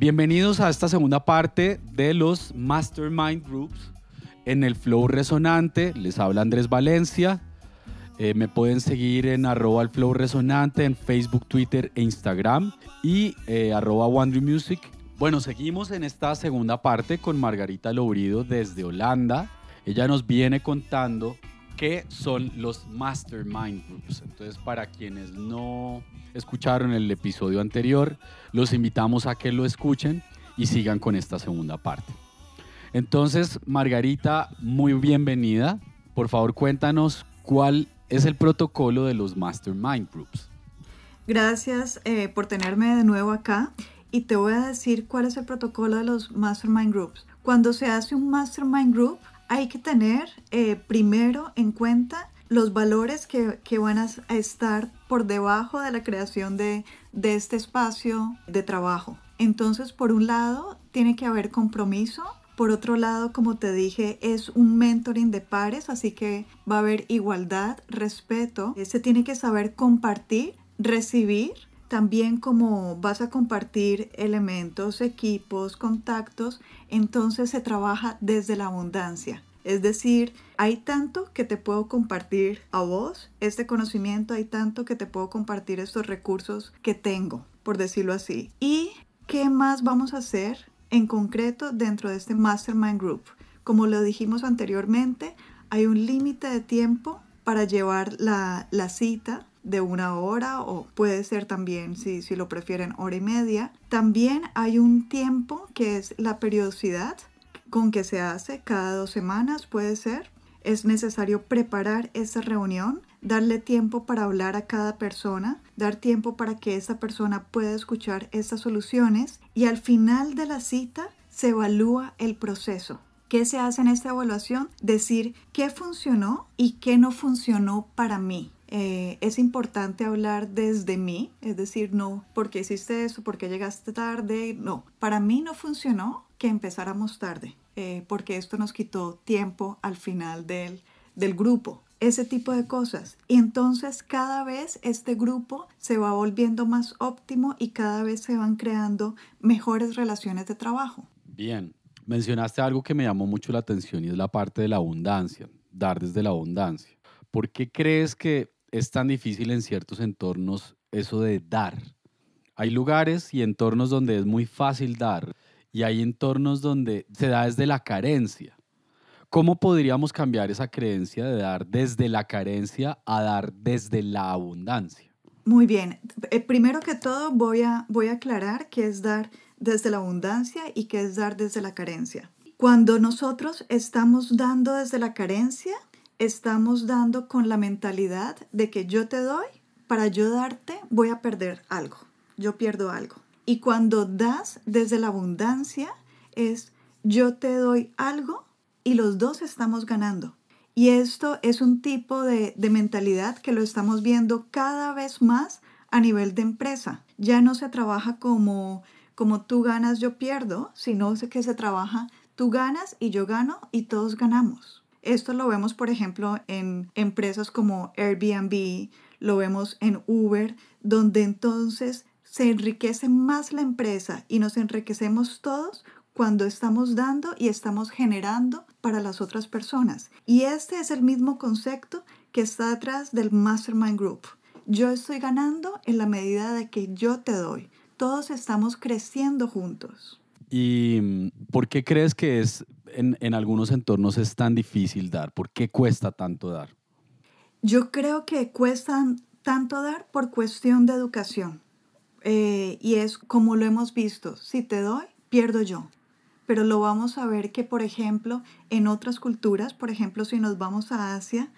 Bienvenidos a esta segunda parte de los Mastermind Groups en el Flow Resonante. Les habla Andrés Valencia. Eh, me pueden seguir en arroba Flow Resonante en Facebook, Twitter e Instagram y eh, Wandry Music. Bueno, seguimos en esta segunda parte con Margarita Lobrido desde Holanda. Ella nos viene contando qué son los Mastermind Groups. Entonces, para quienes no escucharon el episodio anterior, los invitamos a que lo escuchen y sigan con esta segunda parte. Entonces, Margarita, muy bienvenida. Por favor, cuéntanos cuál es el protocolo de los Mastermind Groups. Gracias eh, por tenerme de nuevo acá y te voy a decir cuál es el protocolo de los Mastermind Groups. Cuando se hace un Mastermind Group, hay que tener eh, primero en cuenta los valores que, van a estar por debajo de la creación de, de este espacio de trabajo. Entonces, por un lado, tiene que haber compromiso, por otro lado, como te dije, es un mentoring de pares, así que va a haber igualdad, respeto. Se tiene que saber compartir, recibir. También como vas a compartir elementos, equipos, contactos, entonces se trabaja desde la abundancia. Es decir, hay tanto que te puedo compartir a vos, este conocimiento, hay tanto que te puedo compartir estos recursos que tengo, por decirlo así. ¿Y qué más vamos a hacer en concreto dentro de este Mastermind Group? Como lo dijimos anteriormente, hay un límite de tiempo para llevar la, la, cita de una hora o puede ser también, si, si lo prefieren, hora y media. También hay un tiempo que es la periodicidad con que se hace cada dos semanas, puede ser. Es necesario preparar esa reunión, darle tiempo para hablar a cada persona, dar tiempo para que esa persona pueda escuchar estas soluciones y al final de la cita se evalúa el proceso. ¿Qué se hace en esta evaluación? Decir qué funcionó y qué no funcionó para mí. Eh, es importante hablar desde mí, es decir, no porque hiciste eso, porque llegaste tarde, no, para mí no funcionó que empezáramos tarde, eh, porque esto nos quitó tiempo al final del, del grupo, ese tipo de cosas. Y entonces cada vez este grupo se va volviendo más óptimo y cada vez se van creando mejores relaciones de trabajo. Bien, mencionaste algo que me llamó mucho la atención y es la parte de la abundancia, dar desde la abundancia. ¿Por qué crees que es tan difícil en ciertos entornos eso de dar. Hay lugares y entornos donde es muy fácil dar y hay entornos donde se da desde la carencia. ¿Cómo podríamos cambiar esa creencia de dar desde la carencia a dar desde la abundancia? Muy bien. Eh, primero que todo voy a, voy a aclarar qué es dar desde la abundancia y qué es dar desde la carencia. Cuando nosotros estamos dando desde la carencia, estamos dando con la mentalidad de que yo te doy, para yo darte voy a perder algo, yo pierdo algo. Y cuando das desde la abundancia es yo te doy algo y los dos estamos ganando. Y esto es un tipo de, de mentalidad que lo estamos viendo cada vez más a nivel de empresa. Ya no se trabaja como, como tú ganas, yo pierdo, sino que se trabaja tú ganas y yo gano y todos ganamos. Esto lo vemos, por ejemplo, en empresas como Airbnb, lo vemos en Uber, donde entonces se enriquece más la empresa y nos enriquecemos todos cuando estamos dando y estamos generando para las otras personas. Y este es el mismo concepto que está detrás del Mastermind Group. Yo estoy ganando en la medida de que yo te doy. Todos estamos creciendo juntos. ¿Y por qué crees que es en, algunos entornos es tan difícil dar? ¿Por qué cuesta tanto dar? Yo creo que cuesta tanto dar por cuestión de educación. Eh, y es como lo hemos visto, si te doy, pierdo yo. Pero lo vamos a ver que, por ejemplo, en otras culturas, por ejemplo, si nos vamos a Asia,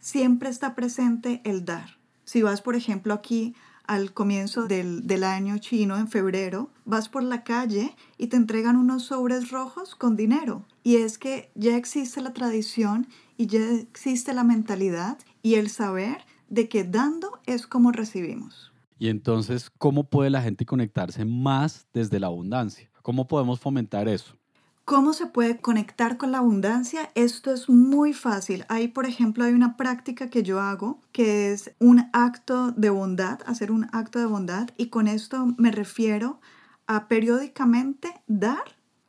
siempre está presente el dar. Si vas, por ejemplo, aquí al comienzo del, del, año chino, en febrero, vas por la calle y te entregan unos sobres rojos con dinero. Y es que ya existe la tradición y ya existe la mentalidad y el saber de que dando es como recibimos. Y entonces, ¿cómo puede la gente conectarse más desde la abundancia? ¿Cómo podemos fomentar eso? ¿Cómo se puede conectar con la abundancia? Esto es muy fácil. Ahí, por ejemplo, hay una práctica que yo hago que es un acto de bondad, hacer un acto de bondad y con esto me refiero a periódicamente dar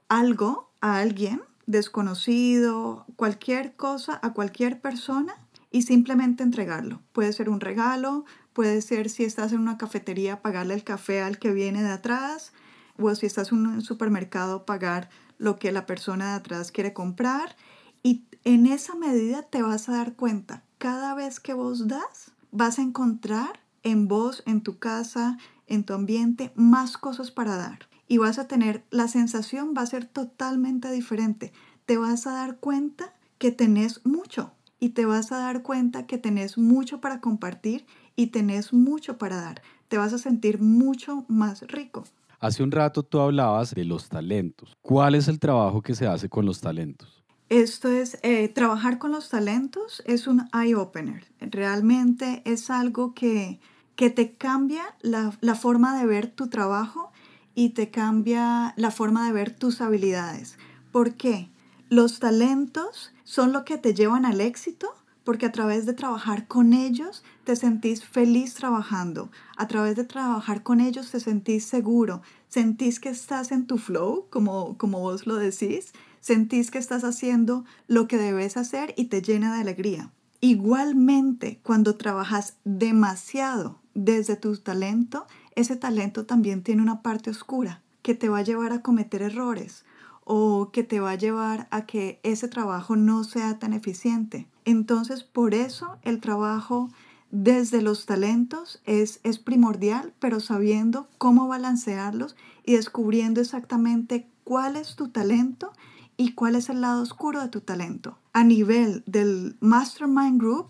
algo a alguien desconocido, cualquier cosa, a cualquier persona y simplemente entregarlo. Puede ser un regalo, puede ser si estás en una cafetería pagarle el café al que viene de atrás o si estás en un supermercado pagar lo que la persona de atrás quiere comprar y en esa medida te vas a dar cuenta, cada vez que vos das, vas a encontrar en vos, en tu casa, en tu ambiente, más cosas para dar. Y vas a tener, la sensación va a ser totalmente diferente. Te vas a dar cuenta que tenés mucho y te vas a dar cuenta que tenés mucho para compartir y tenés mucho para dar. Te vas a sentir mucho más rico. Hace un rato tú hablabas de los talentos. ¿Cuál es el trabajo que se hace con los talentos? Esto es, eh, trabajar con los talentos es un eye-opener. Realmente es algo que, que te cambia la, la forma de ver tu trabajo y te cambia la forma de ver tus habilidades. ¿Por qué? Los talentos son lo que te llevan al éxito porque a través de trabajar con ellos te sentís feliz trabajando, a través de trabajar con ellos te sentís seguro, sentís que estás en tu flow, como, como vos lo decís, sentís que estás haciendo lo que debes hacer y te llena de alegría. Igualmente, cuando trabajas demasiado desde tu talento, ese talento también tiene una parte oscura que te va a llevar a cometer errores o que te va a llevar a que ese trabajo no sea tan eficiente. Entonces, por eso el trabajo desde los talentos es, es primordial, pero sabiendo cómo balancearlos y descubriendo exactamente cuál es tu talento y cuál es el lado oscuro de tu talento. A nivel del Mastermind Group,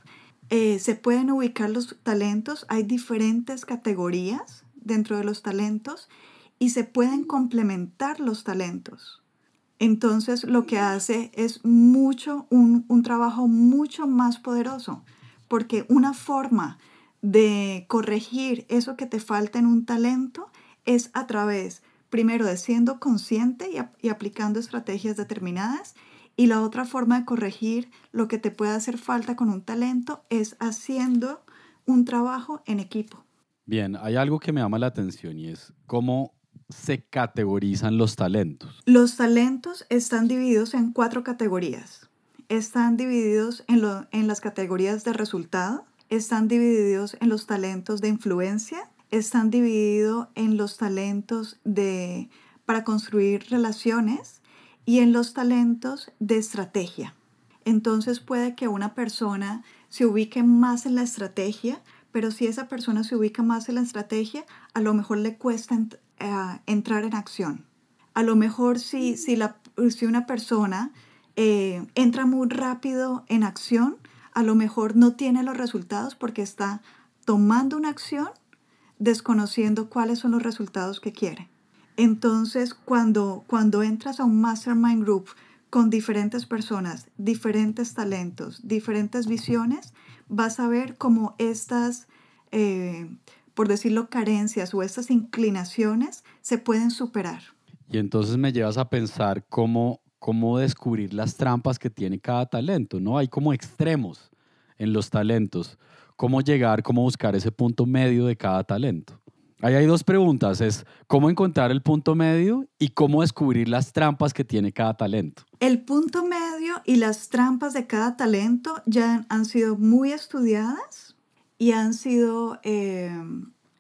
eh, se pueden ubicar los talentos, hay diferentes categorías dentro de los talentos y se pueden complementar los talentos entonces lo que hace es mucho, un, trabajo mucho más poderoso, porque una forma de corregir eso que te falta en un talento es a través, primero, de siendo consciente y, y, aplicando estrategias determinadas, y la otra forma de corregir lo que te puede hacer falta con un talento es haciendo un trabajo en equipo. Bien, hay algo que me llama la atención y es cómo se categorizan los talentos? Los talentos están divididos en cuatro categorías. Están divididos en, en las categorías de resultado, están divididos en los talentos de influencia, están divididos en los talentos de, para construir relaciones y en los talentos de estrategia. Entonces puede que una persona se ubique más en la estrategia, pero si esa persona se ubica más en la estrategia, a lo mejor le cuesta entrar en acción. A lo mejor si, si, la, si una persona eh, entra muy rápido en acción, a lo mejor no tiene los resultados porque está tomando una acción desconociendo cuáles son los resultados que quiere. Entonces, cuando, cuando entras a un mastermind group con diferentes personas, diferentes talentos, diferentes visiones, vas a ver cómo estas eh, por decirlo, carencias o estas inclinaciones se pueden superar. Y entonces me llevas a pensar cómo, cómo descubrir las trampas que tiene cada talento, ¿no? Hay como extremos en los talentos. ¿Cómo llegar, cómo buscar ese punto medio de cada talento? Ahí hay dos preguntas, es cómo encontrar el punto medio y cómo descubrir las trampas que tiene cada talento. El punto medio y las trampas de cada talento ya han sido muy estudiadas y han sido eh,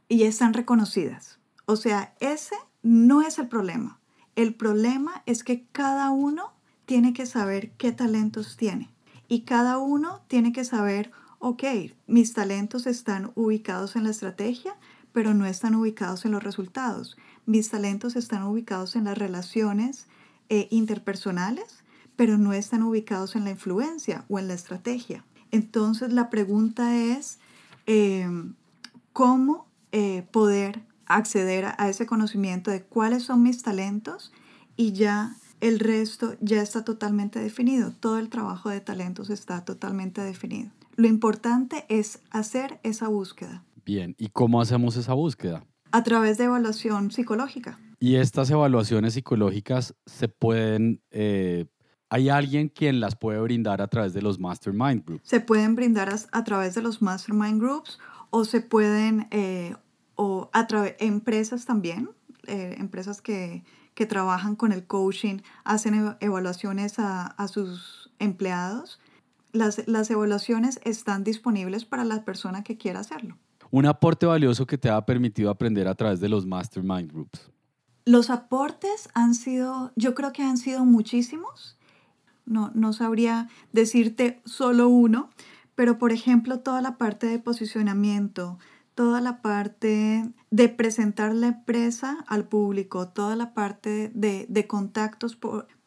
y están reconocidas. O sea, ese no es el problema. El problema es que cada uno tiene que saber qué talentos tiene y cada uno tiene que saber, ok, mis talentos están ubicados en la estrategia, pero no están ubicados en los resultados. Mis talentos están ubicados en las relaciones eh, interpersonales, pero no están ubicados en la influencia o en la estrategia. Entonces la pregunta es, Em, cómo eh, poder acceder a, ese conocimiento de cuáles son mis talentos y ya el resto ya está totalmente definido. Todo el trabajo de talentos está totalmente definido. Lo importante es hacer esa búsqueda. Bien, ¿y cómo hacemos esa búsqueda? A través de evaluación psicológica. ¿Y estas evaluaciones psicológicas se pueden eh, ¿Hay alguien quien las puede brindar a través de los Mastermind Groups? Se pueden brindar a, través de los Mastermind Groups o se pueden, eh, o a través empresas también, eh, empresas que, que, trabajan con el coaching, hacen evaluaciones a, a sus empleados. Las, las evaluaciones están disponibles para la persona que quiera hacerlo. Un aporte valioso que te ha permitido aprender a través de los Mastermind Groups. Los aportes han sido, yo creo que han sido muchísimos. No, no sabría decirte solo uno, pero por ejemplo toda la parte de posicionamiento, toda la parte de presentar la empresa al público, toda la parte de, de contactos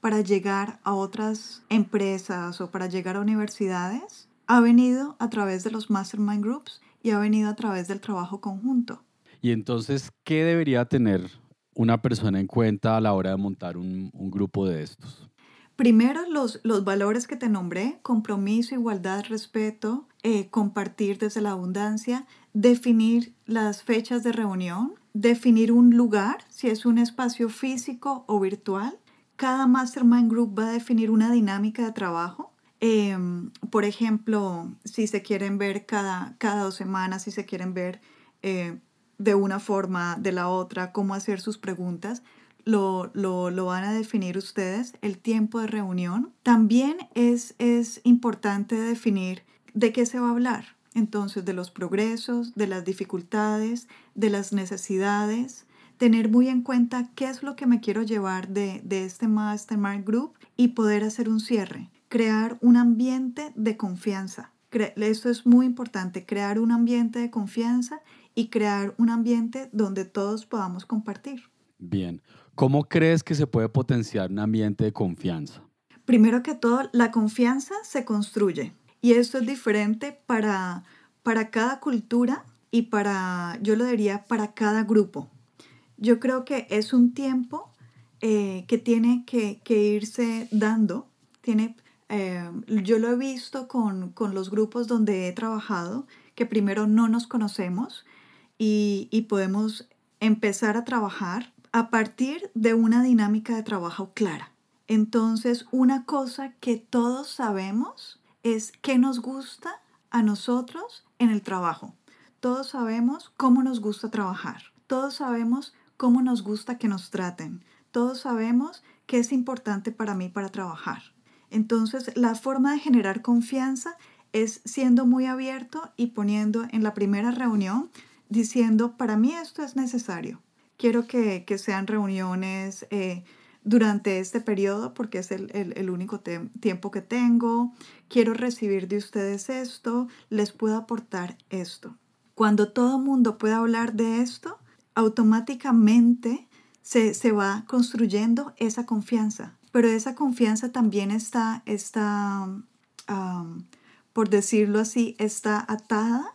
para llegar a otras empresas o para llegar a universidades, ha venido a través de los mastermind groups y ha venido a través del trabajo conjunto. Y entonces, ¿qué debería tener una persona en cuenta a la hora de montar un, grupo de estos? Primero, los, los, valores que te nombré, compromiso, igualdad, respeto, eh, compartir desde la abundancia, definir las fechas de reunión, definir un lugar, si es un espacio físico o virtual. Cada mastermind group va a definir una dinámica de trabajo. Em, por ejemplo, si se quieren ver cada, cada dos semanas, si se quieren ver eh, de una forma, de la otra, cómo hacer sus preguntas, lo, lo, van a definir ustedes, el tiempo de reunión. También es, es importante definir de qué se va a hablar. Entonces, de los progresos, de las dificultades, de las necesidades, tener muy en cuenta qué es lo que me quiero llevar de, de este Mastermind Group y poder hacer un cierre. Crear un ambiente de confianza. Esto es muy importante, crear un ambiente de confianza y crear un ambiente donde todos podamos compartir. Bien, ¿cómo crees que se puede potenciar un ambiente de confianza? Primero que todo, la confianza se construye y esto es diferente para, para cada cultura y para, yo lo diría, para cada grupo. Yo creo que es un tiempo eh, que tiene que, irse dando. Tiene, eh, yo lo he visto con, con los grupos donde he trabajado, que primero no nos conocemos y, podemos empezar a trabajar a partir de una dinámica de trabajo clara. Entonces, una cosa que todos sabemos es qué nos gusta a nosotros en el trabajo. Todos sabemos cómo nos gusta trabajar. Todos sabemos cómo nos gusta que nos traten. Todos sabemos qué es importante para mí para trabajar. Entonces, la forma de generar confianza es siendo muy abierto y poniendo en la primera reunión diciendo, para mí esto es necesario. Quiero que, sean reuniones eh, durante este periodo porque es el, único tiempo que tengo. Quiero recibir de ustedes esto, les puedo aportar esto. Cuando todo mundo pueda hablar de esto, automáticamente se, va construyendo esa confianza. Pero esa confianza también está, está por decirlo así, está atada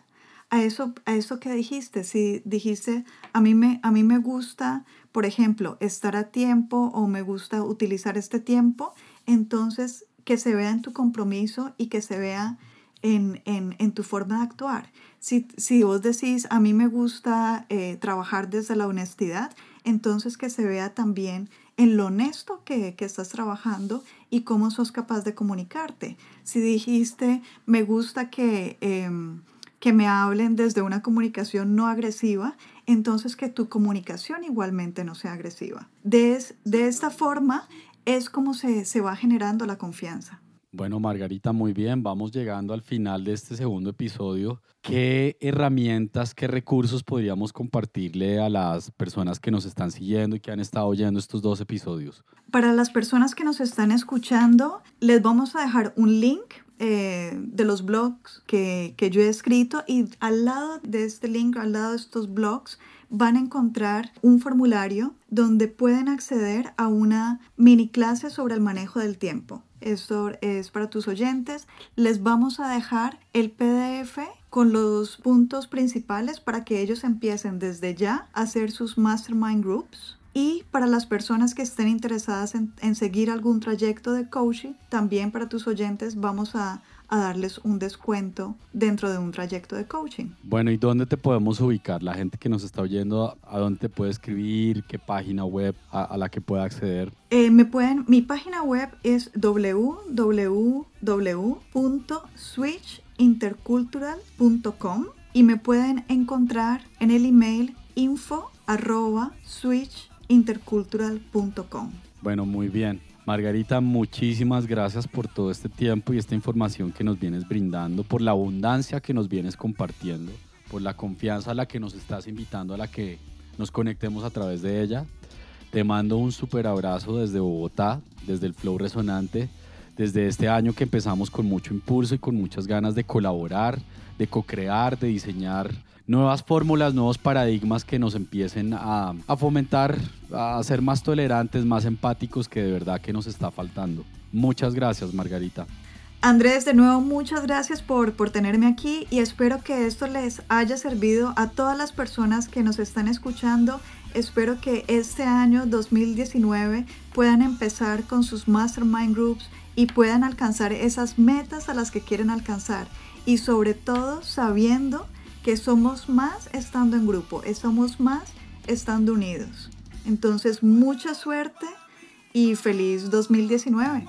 a eso, a eso que dijiste. Si dijiste, a mí, me, a mí me gusta, por ejemplo, estar a tiempo o me gusta utilizar este tiempo, entonces que se vea en tu compromiso y que se vea en, tu forma de actuar. Si, si, vos decís, a mí me gusta eh, trabajar desde la honestidad, entonces que se vea también en lo honesto que, estás trabajando y cómo sos capaz de comunicarte. Si dijiste, me gusta que... Em, que me hablen desde una comunicación no agresiva, entonces que tu comunicación igualmente no sea agresiva. De, de esta forma es como se, se va generando la confianza. Bueno, Margarita, muy bien. Vamos llegando al final de este segundo episodio. ¿Qué herramientas, qué recursos podríamos compartirle a las personas que nos están siguiendo y que han estado oyendo estos dos episodios? Para las personas que nos están escuchando, les vamos a dejar un link eh, de los blogs que, que, yo he escrito y al lado de este link, al lado de estos blogs, van a encontrar un formulario donde pueden acceder a una mini clase sobre el manejo del tiempo. Esto es para tus oyentes. Les vamos a dejar el PDF con los puntos principales para que ellos empiecen desde ya a hacer sus mastermind groups y para las personas que estén interesadas en, seguir algún trayecto de coaching, también para tus oyentes vamos a, darles un descuento dentro de un trayecto de coaching. Bueno, ¿y dónde te podemos ubicar? La gente que nos está oyendo, ¿a dónde te puede escribir? ¿Qué página web a, la que pueda acceder? Eh, me pueden, mi página web es www.switchintercultural.com y me pueden encontrar en el email info arroba switch intercultural.com. Bueno, muy bien. Margarita, muchísimas gracias por todo este tiempo y esta información que nos vienes brindando, por la abundancia que nos vienes compartiendo, por la confianza a la que nos estás invitando, a la que nos conectemos a través de ella. Te mando un súper abrazo desde Bogotá, desde el Flow Resonante, desde este año que empezamos con mucho impulso y con muchas ganas de colaborar, de co-crear, de diseñar nuevas fórmulas, nuevos paradigmas que nos empiecen a, fomentar, a ser más tolerantes, más empáticos, que de verdad que nos está faltando. Muchas gracias, Margarita. Andrés, de nuevo muchas gracias por, por tenerme aquí y espero que esto les haya servido a todas las personas que nos están escuchando. Espero que este año 2019 puedan empezar con sus mastermind groups y puedan alcanzar esas metas a las que quieren alcanzar y sobre todo sabiendo que somos más estando en grupo, somos más estando unidos. Entonces, mucha suerte y feliz 2019.